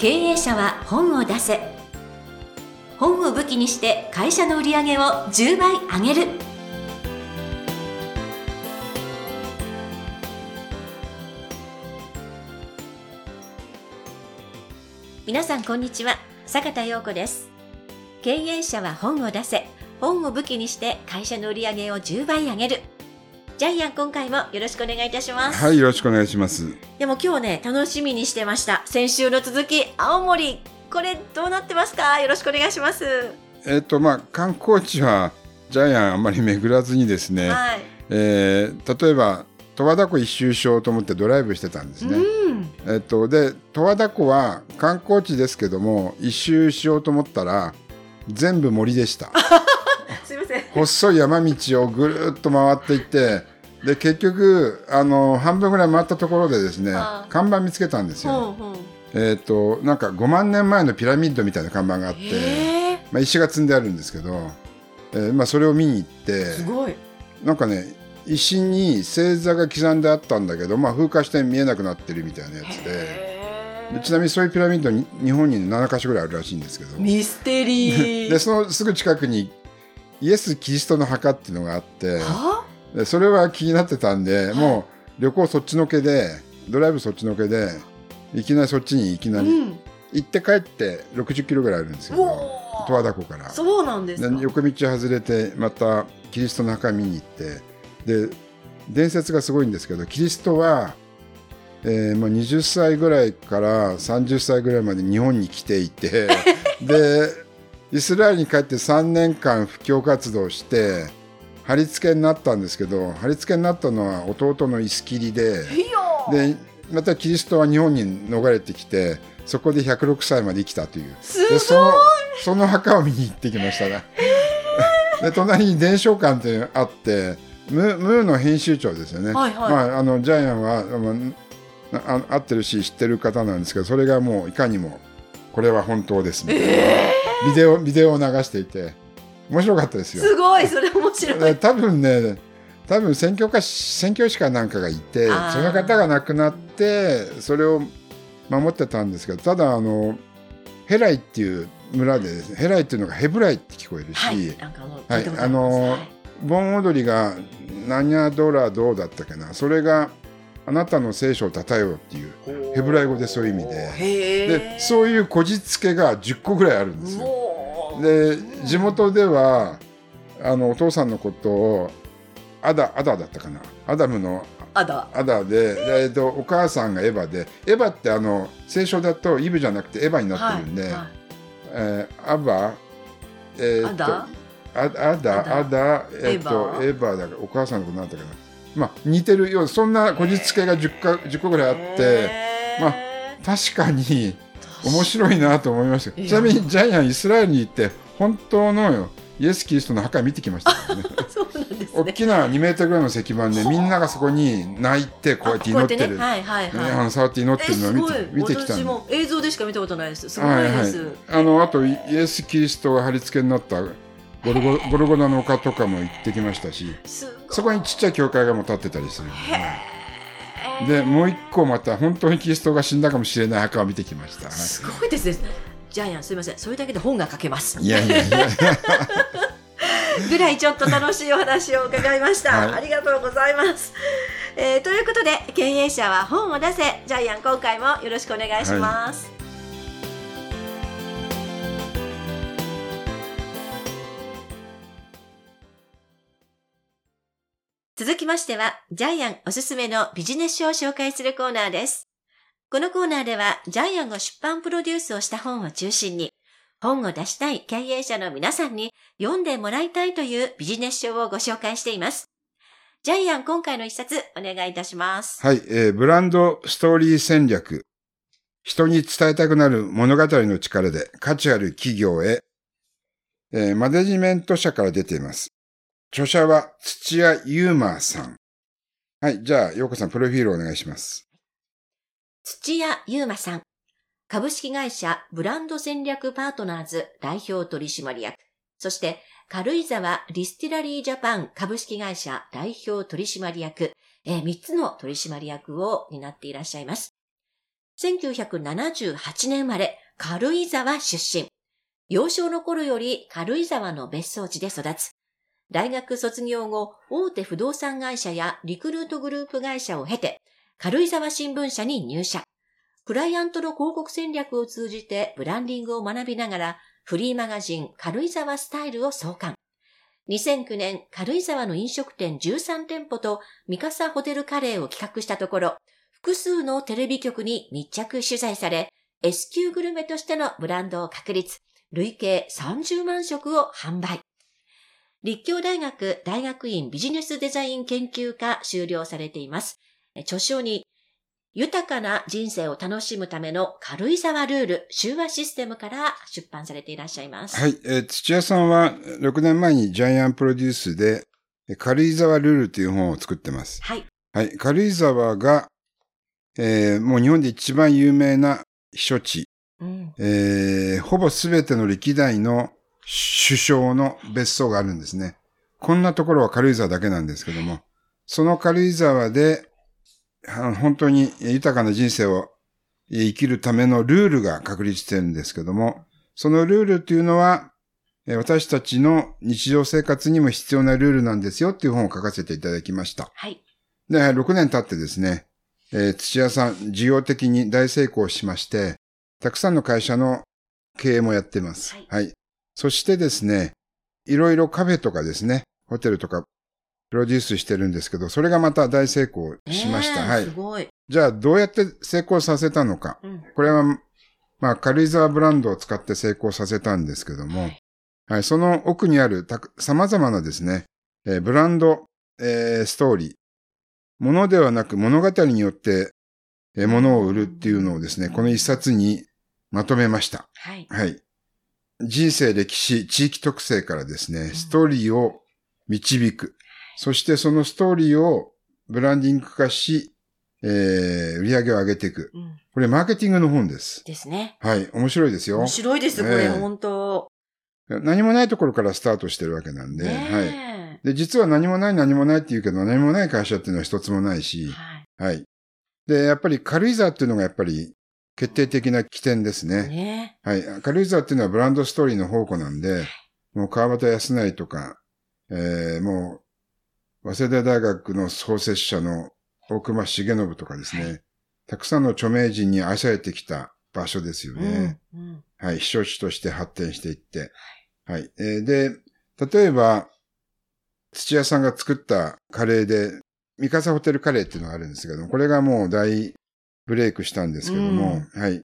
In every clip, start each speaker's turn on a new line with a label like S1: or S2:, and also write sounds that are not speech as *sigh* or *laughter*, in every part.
S1: 経営者は本を出せ。本を武器にして会社の売り上げを10倍上げる。皆さんこんにちは。坂田陽子です。経営者は本を出せ。本を武器にして会社の売り上げを10倍上げる。ジャイアン今回もよろしくお願いいたします。
S2: はい、よろしくお願いします。
S1: でも今日ね楽しみにしてました。先週の続き青森。これどうなってますか？よろしくお願いします。
S2: えっ、と、まあ、観光地はジャイアンあんまり巡らずにですね、
S1: はい。
S2: えー例えば、十和田湖一周しようと思ってドライブしてたんですね。
S1: うん。
S2: えっ、と、で、十和田湖は観光地ですけども、一周しようと思ったら、全部森でした。*laughs*
S1: すいません。
S2: 細い山道をぐるっと回っていって、で、結局、あの、半分ぐらい回ったところでですね
S1: あ、ー
S2: 看板見つけたんですよ。
S1: ほうほう
S2: えっ、と、なんか5万年前のピラミッドみたいな看板があって、まあ、石が積んであるんですけど、えーまあ、それを見に行って
S1: すごい。
S2: なんかね石に星座が刻んであったんだけど、まあ、風化して見えなくなってるみたいなやつで。ちなみにそういうピラミッドに日本に7か所ぐらいあるらしいんですけど。
S1: ーミステリー。*laughs*
S2: でそのすぐ近くにイエス・キリストの墓っていうのがあって
S1: は
S2: でそれは気になってたんでもう旅行そっちのけでドライブそっちのけでいきなりそっちにいきなり、
S1: うん。
S2: 行って帰って60キロぐらいあるんですけ
S1: お
S2: ど
S1: ー。
S2: 十和田湖から。
S1: そうなんです
S2: 横道外れてまたキリストの墓見に行ってで伝説がすごいんですけどキリストは、えーまあ、20歳ぐらいから30歳ぐらいまで日本に来ていて *laughs* でイスラエルに帰って3年間布教活動して貼り付けになったんですけど貼り付けになったのは弟のイスキリででまたキリストは日本に逃れてきてそこで106歳まで生きたという。
S1: すごい。
S2: でそのその墓を見に行ってきましたね。*laughs* で隣に伝承館っていうのがあってムームーの編集長ですよね。
S1: はいはい。
S2: まああのジャイアンはまああ合ってるし知ってる方なんですけどそれがもういかにもこれは本当ですみたいな、ビデオビデオを流していて面白かったですよ。
S1: すごいそれ面白い。
S2: で多分ね多分宣教家宣教師かなんかがいてその方が亡くなってそれを守ってたんですけどただあのヘライっていう村でですねヘライっていうのがヘブライって聞こえるし、
S1: はい
S2: はいあの
S1: はい。
S2: 盆踊りが「ナニャドラドー」だったっけなそれが「あなたの聖書をたたえよ」っていうヘブライ語でそういう意味で。でそういうこじつけが10個ぐらいあるんですよ。で地元ではあのお父さんのことをアダアダだったかな。アダムの
S1: あだ
S2: アダで、でえっと、お母さんがエヴァでエヴァってあの聖書だとイブじゃなくてエヴァになってるんで、
S1: はいはい。
S2: えーアバえーっと
S1: アダ？
S2: アアダ。アダえーっとエヴァ？だからお母さんのことなんだったかなまあ似てるようそんなこじつけが 10, か10個ぐらいあってまあ確かに面白いなと思いましたちなみにジャイアンイスラエルに行って本当のよイエス・キリストの墓見てきましたからね。*laughs*
S1: そうなんですね。
S2: 大きな2メートルぐらいの石板でみんながそこに泣いてこうやって祈ってる。
S1: ねはいはいはい。
S2: の触って祈って
S1: え
S2: るのを見て見てきたんで。
S1: 映像でしか見たことないです。すごい
S2: はいはい。
S1: です、
S2: あのあとイエス・キリストが貼り付けになったゴルゴゴルゴダの丘とかも行ってきましたしそこにちっちゃい教会がもう建ってたりするんででもう一個また本当にキリストが死んだかもしれない墓を見てきました、はい
S1: すごいですね。ジャイアンすいません。それだけで本が書けます。
S2: いやいやいや。
S1: ぐらいちょっと楽しいお話を伺いました、
S2: はい。
S1: ありがとうございます、えーということで経営者は本を出せ。ジャイアン今回もよろしくお願いします、続きましては、ジャイアンおすすめのビジネス書を紹介するコーナーです。このコーナーでは、ジャイアンが出版プロデュースをした本を中心に、本を出したい経営者の皆さんに読んでもらいたいというビジネス書をご紹介しています。ジャイアン、今回の一冊お願いいたします。
S2: はい、えーブランドストーリー戦略。人に伝えたくなる物語の力で価値ある企業へ、えーマネジメント社から出ています。著者は土屋ユーマーさん。はい、じゃあ、ようこさん、プロフィールお願いします。
S1: 土屋優馬さん。株式会社ブランド戦略パートナーズ代表取締役。そして、軽井沢ディスティラリージャパン株式会社代表取締役。えー、3つの取締役を担っていらっしゃいます。1978年生まれ、軽井沢出身。幼少の頃より軽井沢の別荘地で育つ。大学卒業後、大手不動産会社やリクルートグループ会社を経て、軽井沢新聞社に入社。クライアントの広告戦略を通じてブランディングを学びながら、フリーマガジン軽井沢スタイルを創刊。2009年、軽井沢の飲食店13店舗と三笠ホテルカレーを企画したところ、複数のテレビ局に密着取材され、S 級グルメとしてのブランドを確立、累計30万食を販売。立教大学大学院ビジネスデザイン研究科修了されています。著書に、豊かな人生を楽しむための軽井沢ルール、修和システムから出版されていらっしゃいます。
S2: はい。えー、土屋さんは6年前にジャイアンプロデュースで軽井沢ルールという本を作ってます。
S1: はい。
S2: はい。軽井沢が、えー、もう日本で一番有名な避暑地。うん、えー、ほぼすべての歴代の首相の別荘があるんですね。こんなところは軽井沢だけなんですけども、その軽井沢で、本当に豊かな人生を生きるためのルールが確立してるんですけども、そのルールっていうのは、私たちの日常生活にも必要なルールなんですよっていう本を書かせていただきました。
S1: はい。
S2: で、6年経ってですね、えー、土屋さん、事業的に大成功しまして、たくさんの会社の経営もやってます。はい。はい、そしてですね、いろいろカフェとかですね、ホテルとかプロデュースしてるんですけど、それがまた大成功しました。はい。
S1: すごい。
S2: じゃあ、どうやって成功させたのか。うん、これは、まあ、軽井沢ブランドを使って成功させたんですけども、はい、はい、その奥にある様々なですね、えー、ブランド、えー、ストーリー、ものではなく物語によって、えー、物を売るっていうのをですね、この一冊にまとめました。
S1: はい。
S2: はい。人生、歴史、地域特性からですね、ストーリーを導く。そしてそのストーリーをブランディング化し、えー、売り上げを上げていく。うん、これ、マーケティングの本です。
S1: ですね。
S2: はい。面白いですよ。
S1: 面白いです、これ、えー、本当
S2: 何もないところからスタートしてるわけなんで、はい。で、実は何もない何もないって言うけど、何もない会社っていうのは一つもないし、はい。はい。で、やっぱり軽井沢っていうのがやっぱり決定的な起点ですね。
S1: ね
S2: はい。軽井沢っていうのはブランドストーリーの宝庫なんで、もう川端康成とか、えー、もう、早稲田大学の創設者の大隈重信とかですね、はい、たくさんの著名人に愛されてきた場所ですよね。うんうん、はい。避暑地として発展していって。はい。はい、えー、で、例えば、土屋さんが作ったカレーで、三笠ホテルカレーっていうのがあるんですけども、これがもう大ブレイクしたんですけども、うん、はい。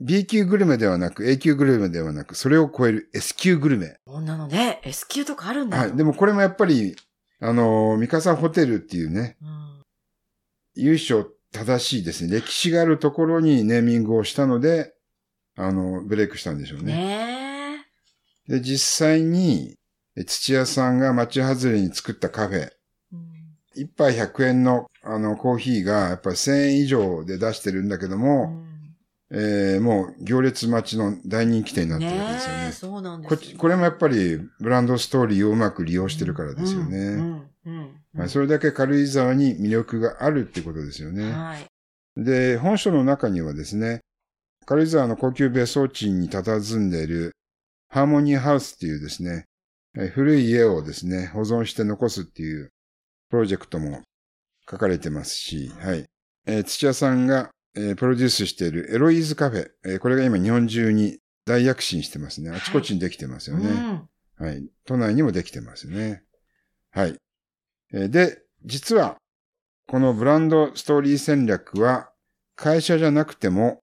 S2: B 級グルメではなく、A 級グルメではなく、それを超える S 級グルメ。
S1: そんなのね、S 級とかあるんだ。
S2: はい。でもこれもやっぱり、あの、三笠ホテルっていうね、うん、優勝正しいですね。歴史があるところにネーミングをしたので、あの、ブレイクしたんでしょうね。
S1: ね
S2: で、実際に、土屋さんが町外れに作ったカフェ、一杯100円のあのコーヒーがやっぱり1000円以上で出してるんだけども、うん、えー、もう行列待ちの大人気店になってるわけですよね。
S1: ねそうなんです、
S2: ね、ここれもやっぱりブランドストーリーをうまく利用してるからですよね。うんうん、それだけ軽井沢に魅力があるってことですよね。
S1: はい、
S2: で、本書の中にはですね、軽井沢の高級別荘地に佇んでいるハーモニーハウスっていうですね、古い家をですね、保存して残すっていうプロジェクトも書かれてますし、はい。えー、土屋さんが、えー、プロデュースしているエロイーズカフェ、えー、これが今日本中に大躍進してますね。あちこちにできてますよね。はい、はい。都内にもできてますよね。はい。えー、で、実は、このブランドストーリー戦略は、会社じゃなくても、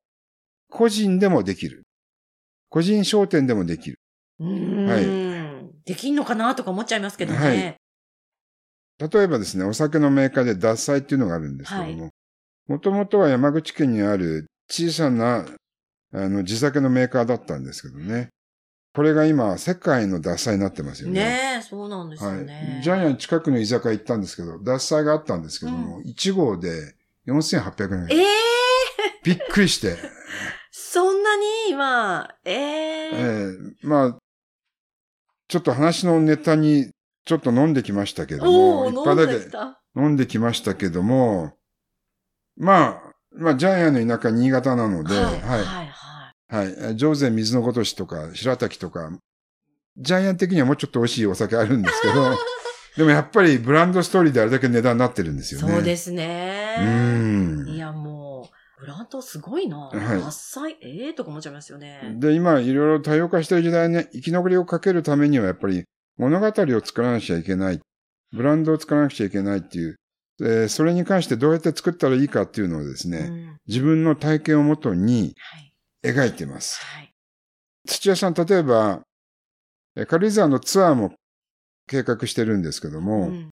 S2: 個人でもできる。個人商店でもできる。
S1: はい。できんのかなとか思っちゃいますけどね。はい。
S2: 例えばですね、お酒のメーカーで獺祭っていうのがあるんですけども、もともとは山口県にある小さなあの地酒のメーカーだったんですけどね。これが今、世界の獺祭になってますよね。
S1: ねえ、そうなんですよね。
S2: はい。ジャイアン近くの居酒屋行ったんですけど、獺祭があったんですけども、うん、1号で4800円。
S1: ええー、
S2: びっくりして。
S1: そんなに？今、ええー、え
S2: えー、まあ、ちょっと話のネタにちょっと飲んできましたけども、
S1: 一杯だけ
S2: 飲んできましたけども、まあ、まあ、ジャイアンの田舎、新潟なので、
S1: はい。
S2: は
S1: はい。
S2: い。
S1: はい。
S2: はい。上善水のことしとか、白滝とか、ジャイアン的にはもうちょっと美味しいお酒あるんですけど、*laughs* でもやっぱりブランドストーリーであれだけ値段になってるんですよね。。
S1: そうですすね。
S2: うん。
S1: いや、もう、ブランドすごいな。
S2: はい
S1: 伐採、ええとか思っちゃいますよね。
S2: で、今、いろいろ多様化してる時代ね、生き残りをかけるためには、やっぱり物語を作らなくちゃいけない。ブランドを作らなくちゃいけないっていう、えーそれに関してどうやって作ったらいいかっていうのをですね、
S1: うん
S2: 自分の体験をもとに
S1: はい。
S2: 描いてます。
S1: はい。
S2: 土屋さん、例えば、え軽井沢のツアーも計画してるんですけども、
S1: うん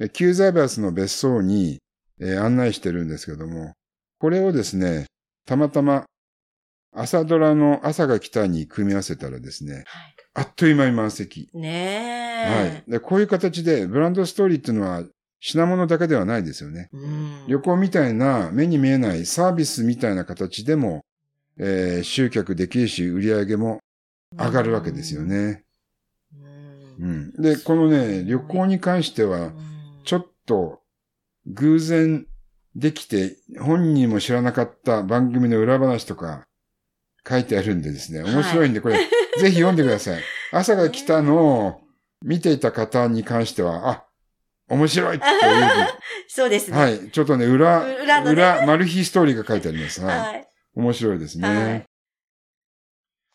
S2: え旧財閥の別荘に、えー案内してるんですけども、これをですね、たまたま朝ドラの朝が来たに組み合わせたらですね、
S1: はい。
S2: あっという間に満席。
S1: ね
S2: は
S1: え。
S2: い。で、こういう形でブランドストーリーっていうのは品物だけではないですよね。
S1: うん。
S2: 旅行みたいな目に見えないサービスみたいな形でも、えー集客できるし、売り上げも上がるわけですよね。
S1: うん。
S2: うん。で、このね、旅行に関しては、ちょっと偶然できて、本人も知らなかった番組の裏話とか書いてあるんでですね、面白いんで、これ、*laughs* ぜひ読んでください。朝が来たのを見ていた方に関しては、あ、面白いという、*laughs*
S1: そうですね。
S2: はい、ちょっとね、裏、
S1: 裏のね
S2: 裏、マル秘ストーリーが書いてあります。はい。
S1: はい。
S2: 面白いです
S1: はい
S2: ね。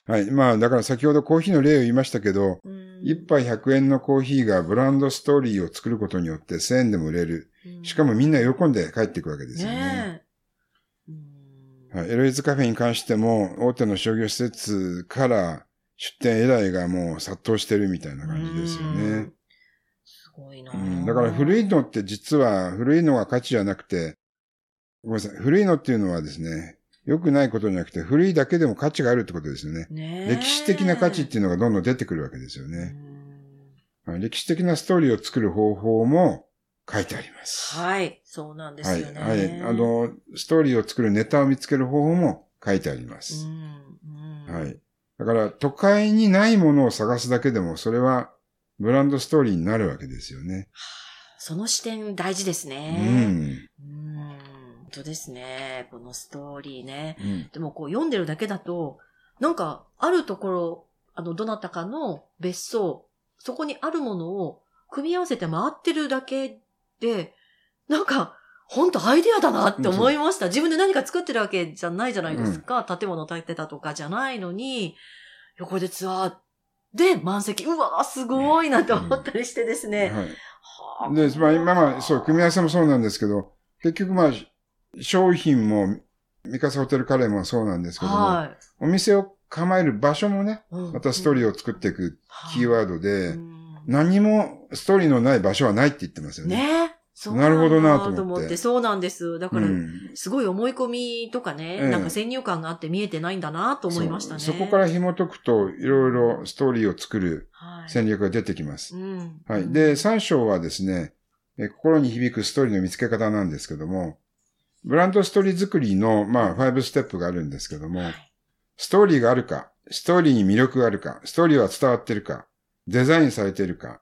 S2: はい。まあ、だから先ほどコーヒーの例を言いましたけど、
S1: うん
S2: 一杯100円のコーヒーがブランドストーリーを作ることによって1000円でも売れる。しかもみんな喜んで帰っていくわけですよね。
S1: ね
S2: はい、エロイズカフェに関しても、大手の商業施設から出店依頼がもう殺到してるみたいな感じですよ
S1: う
S2: ね
S1: ん。すごいな
S2: う。ん、だから古いのって実は古いのが価値じゃなくて、ごめんなさい、古いのっていうのはですね、良くないことじゃなくて、古いだけでも価値があるってことですよね。
S1: ねえ
S2: 歴史的な価値っていうのがどんどん出てくるわけですよね。はい歴史的なストーリーを作る方法も書いてあります。
S1: はい。そうなんです
S2: はい。
S1: よね。
S2: はい。あ、の、ストーリーを作るネタを見つける方法も書いてありま
S1: う
S2: す。
S1: ん。うん
S2: はい。だから、都会にないものを探すだけでも、それはブランドストーリーになるわけですよね。
S1: その視点大事です
S2: う
S1: ね。
S2: ん。
S1: うん。本当ですね。このストーリーね。
S2: うん。
S1: でもこう読んでるだけだと、なんかあるところ、あの、どなたかの別荘、そこにあるものを組み合わせて回ってるだけで、なんか、本当アイデアだなって思いました。自分で何か作ってるわけじゃないじゃないですか。建物建てたとかじゃないのに、横でツアーで満席、うわーすごいなって思ったりしてですね。
S2: はい。
S1: はあ
S2: で、まあ、今まあ、そう、組み合わせもそうなんですけど、結局まあ、商品も、三笠ホテルカレーもそうなんですけども、
S1: はい。
S2: お店を構える場所もね、
S1: うん
S2: またストーリーを作っていくキーワードで、
S1: うん
S2: 何もストーリーのない場所はないって言ってますよね。
S1: ねそう
S2: なるほどなと思って
S1: そうなんです。だから、
S2: うん
S1: すごい思い込みとかね、
S2: ええ
S1: なんか先入観があって見えてないんだなと思いましたね。
S2: そこから紐解くと、いろいろストーリーを作る
S1: はい、
S2: 戦略が出てきます。
S1: うん、
S2: はい。で、三章はですね、え心に響くストーリーの見つけ方なんですけども、ブランドストーリー作りの、まあ、5ステップがあるんですけども、
S1: はい
S2: ストーリーがあるか、ストーリーに魅力があるか、ストーリーは伝わってるか、デザインされてるか、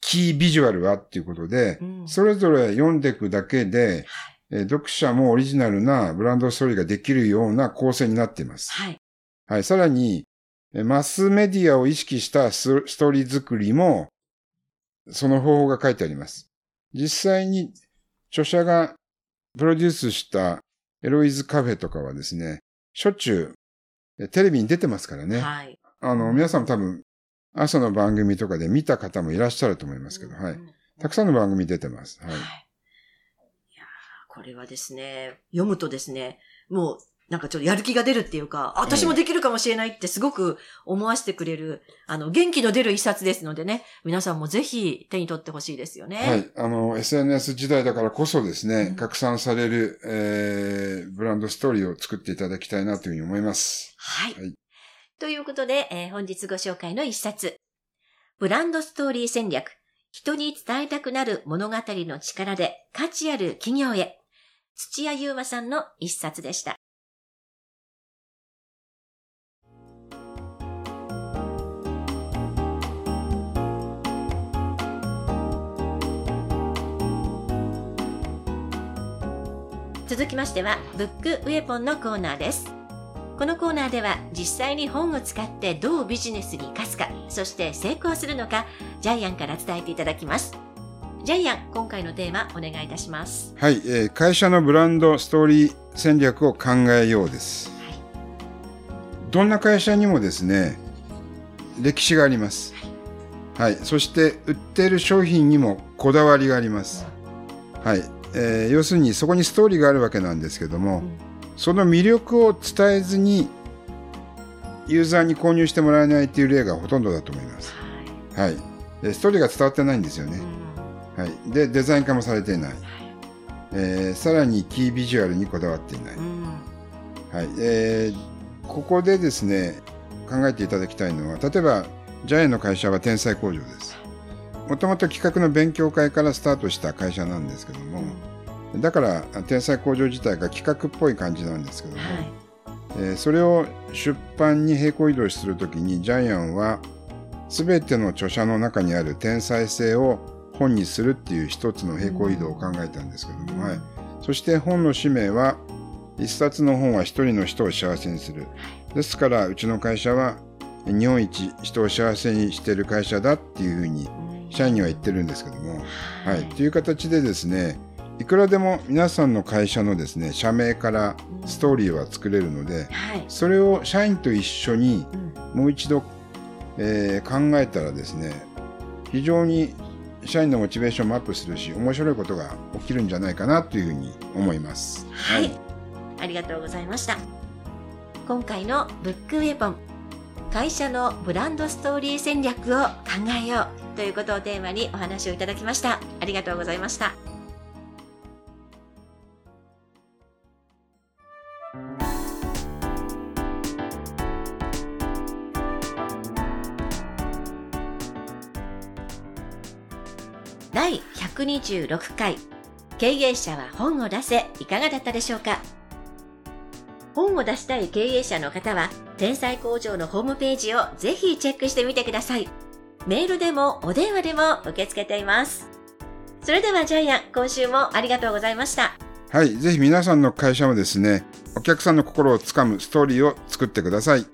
S2: キービジュアルはっていうことで、
S1: うん
S2: それぞれ読んでいくだけで、えー読者もオリジナルなブランドストーリーができるような構成になっています。
S1: はい。
S2: はい。さらに、えーマスメディアを意識したスストーリー作りも、その方法が書いてあります。実際に、著者がプロデュースしたエロイズカフェとかはですね、しょっちゅうえテレビに出てますからね。
S1: はい。
S2: あの、皆さんも多分、朝の番組とかで見た方もいらっしゃると思いますけど、はい。たくさんの番組出てます。はい
S1: はい。い。やーこれはですね、読むとですね、もう、なんかちょっとやる気が出るっていうか、あ私もできるかもしれないってすごく思わせてくれる、あの、元気の出る一冊ですのでね、皆さんもぜひ手に取ってほしいですよね。
S2: はい。あの、SNS 時代だからこそですね、
S1: うん
S2: 拡散される、えー、ブランドストーリーを作っていただきたいなというふうに思います。
S1: はい。
S2: はい
S1: ということで、えー本日ご紹介の一冊。ブランドストーリー戦略。人に伝えたくなる物語の力で価値ある企業へ。土屋優馬さんの一冊でした。続きましては、ブックウェポンのコーナーです。このコーナーでは実際に本を使ってどうビジネスに生かすか、そして成功するのか、ジャイアンから伝えていただきます。ジャイアン、今回のテーマお願いいたします。
S2: はい、えー会社のブランドストーリー戦略を考えようです。どんな会社にもですね、歴史があります。はい、そして売っている商品にもこだわりがあります。はい、えー要するにそこにストーリーがあるわけなんですけども、その魅力を伝えずにユーザーに購入してもらえないという例がほとんどだと思います。はい、でストーリーが伝わってないんですよね。はい、でデザイン化もされてい。ない、えーさらにキービジュアルにこだわってい。ない、はい。えーここでですね考えていただきたいのは例えばジャイアンの会社は天才工場です。もともと企画の勉強会からスタートした会社なんですけども、だから天才工場自体が企画っぽい感じなんですけども、
S1: はい。
S2: えーそれを出版に並行移動するときにジャイアンは全ての著者の中にある天才性を本にするっていう一つの並行移動を考えたんですけども、はい、そして本の使命は一冊の本は一人の人を幸せにする。ですからうちの会社は日本一人を幸せにしている会社だっていうふうに社員には言ってるんですけども、はい、という形でですねいくらでも皆さんの会社のですね社名からストーリーは作れるので、
S1: はい。
S2: それを社員と一緒に
S1: うん
S2: もう一度、えー考えたらですね非常に社員のモチベーションもアップするし面白いことが起きるんじゃないかなというふうに思います。
S1: はい。ありがとうございました。今回のブックウェポン、会社のブランドストーリー戦略を考えようということをテーマにお話をいただきました。ありがとうございました。126回。経営者は本を出せいかがだったでしょうか？本を出したい経営者の方は天才工場のホームページをぜひチェックしてみてください。メールでもお電話でも受け付けています。それではジャイアン今週もありがとうございました。
S2: はい、ぜひ皆さんの会社もですねお客さんの心をつかむストーリーを作ってください。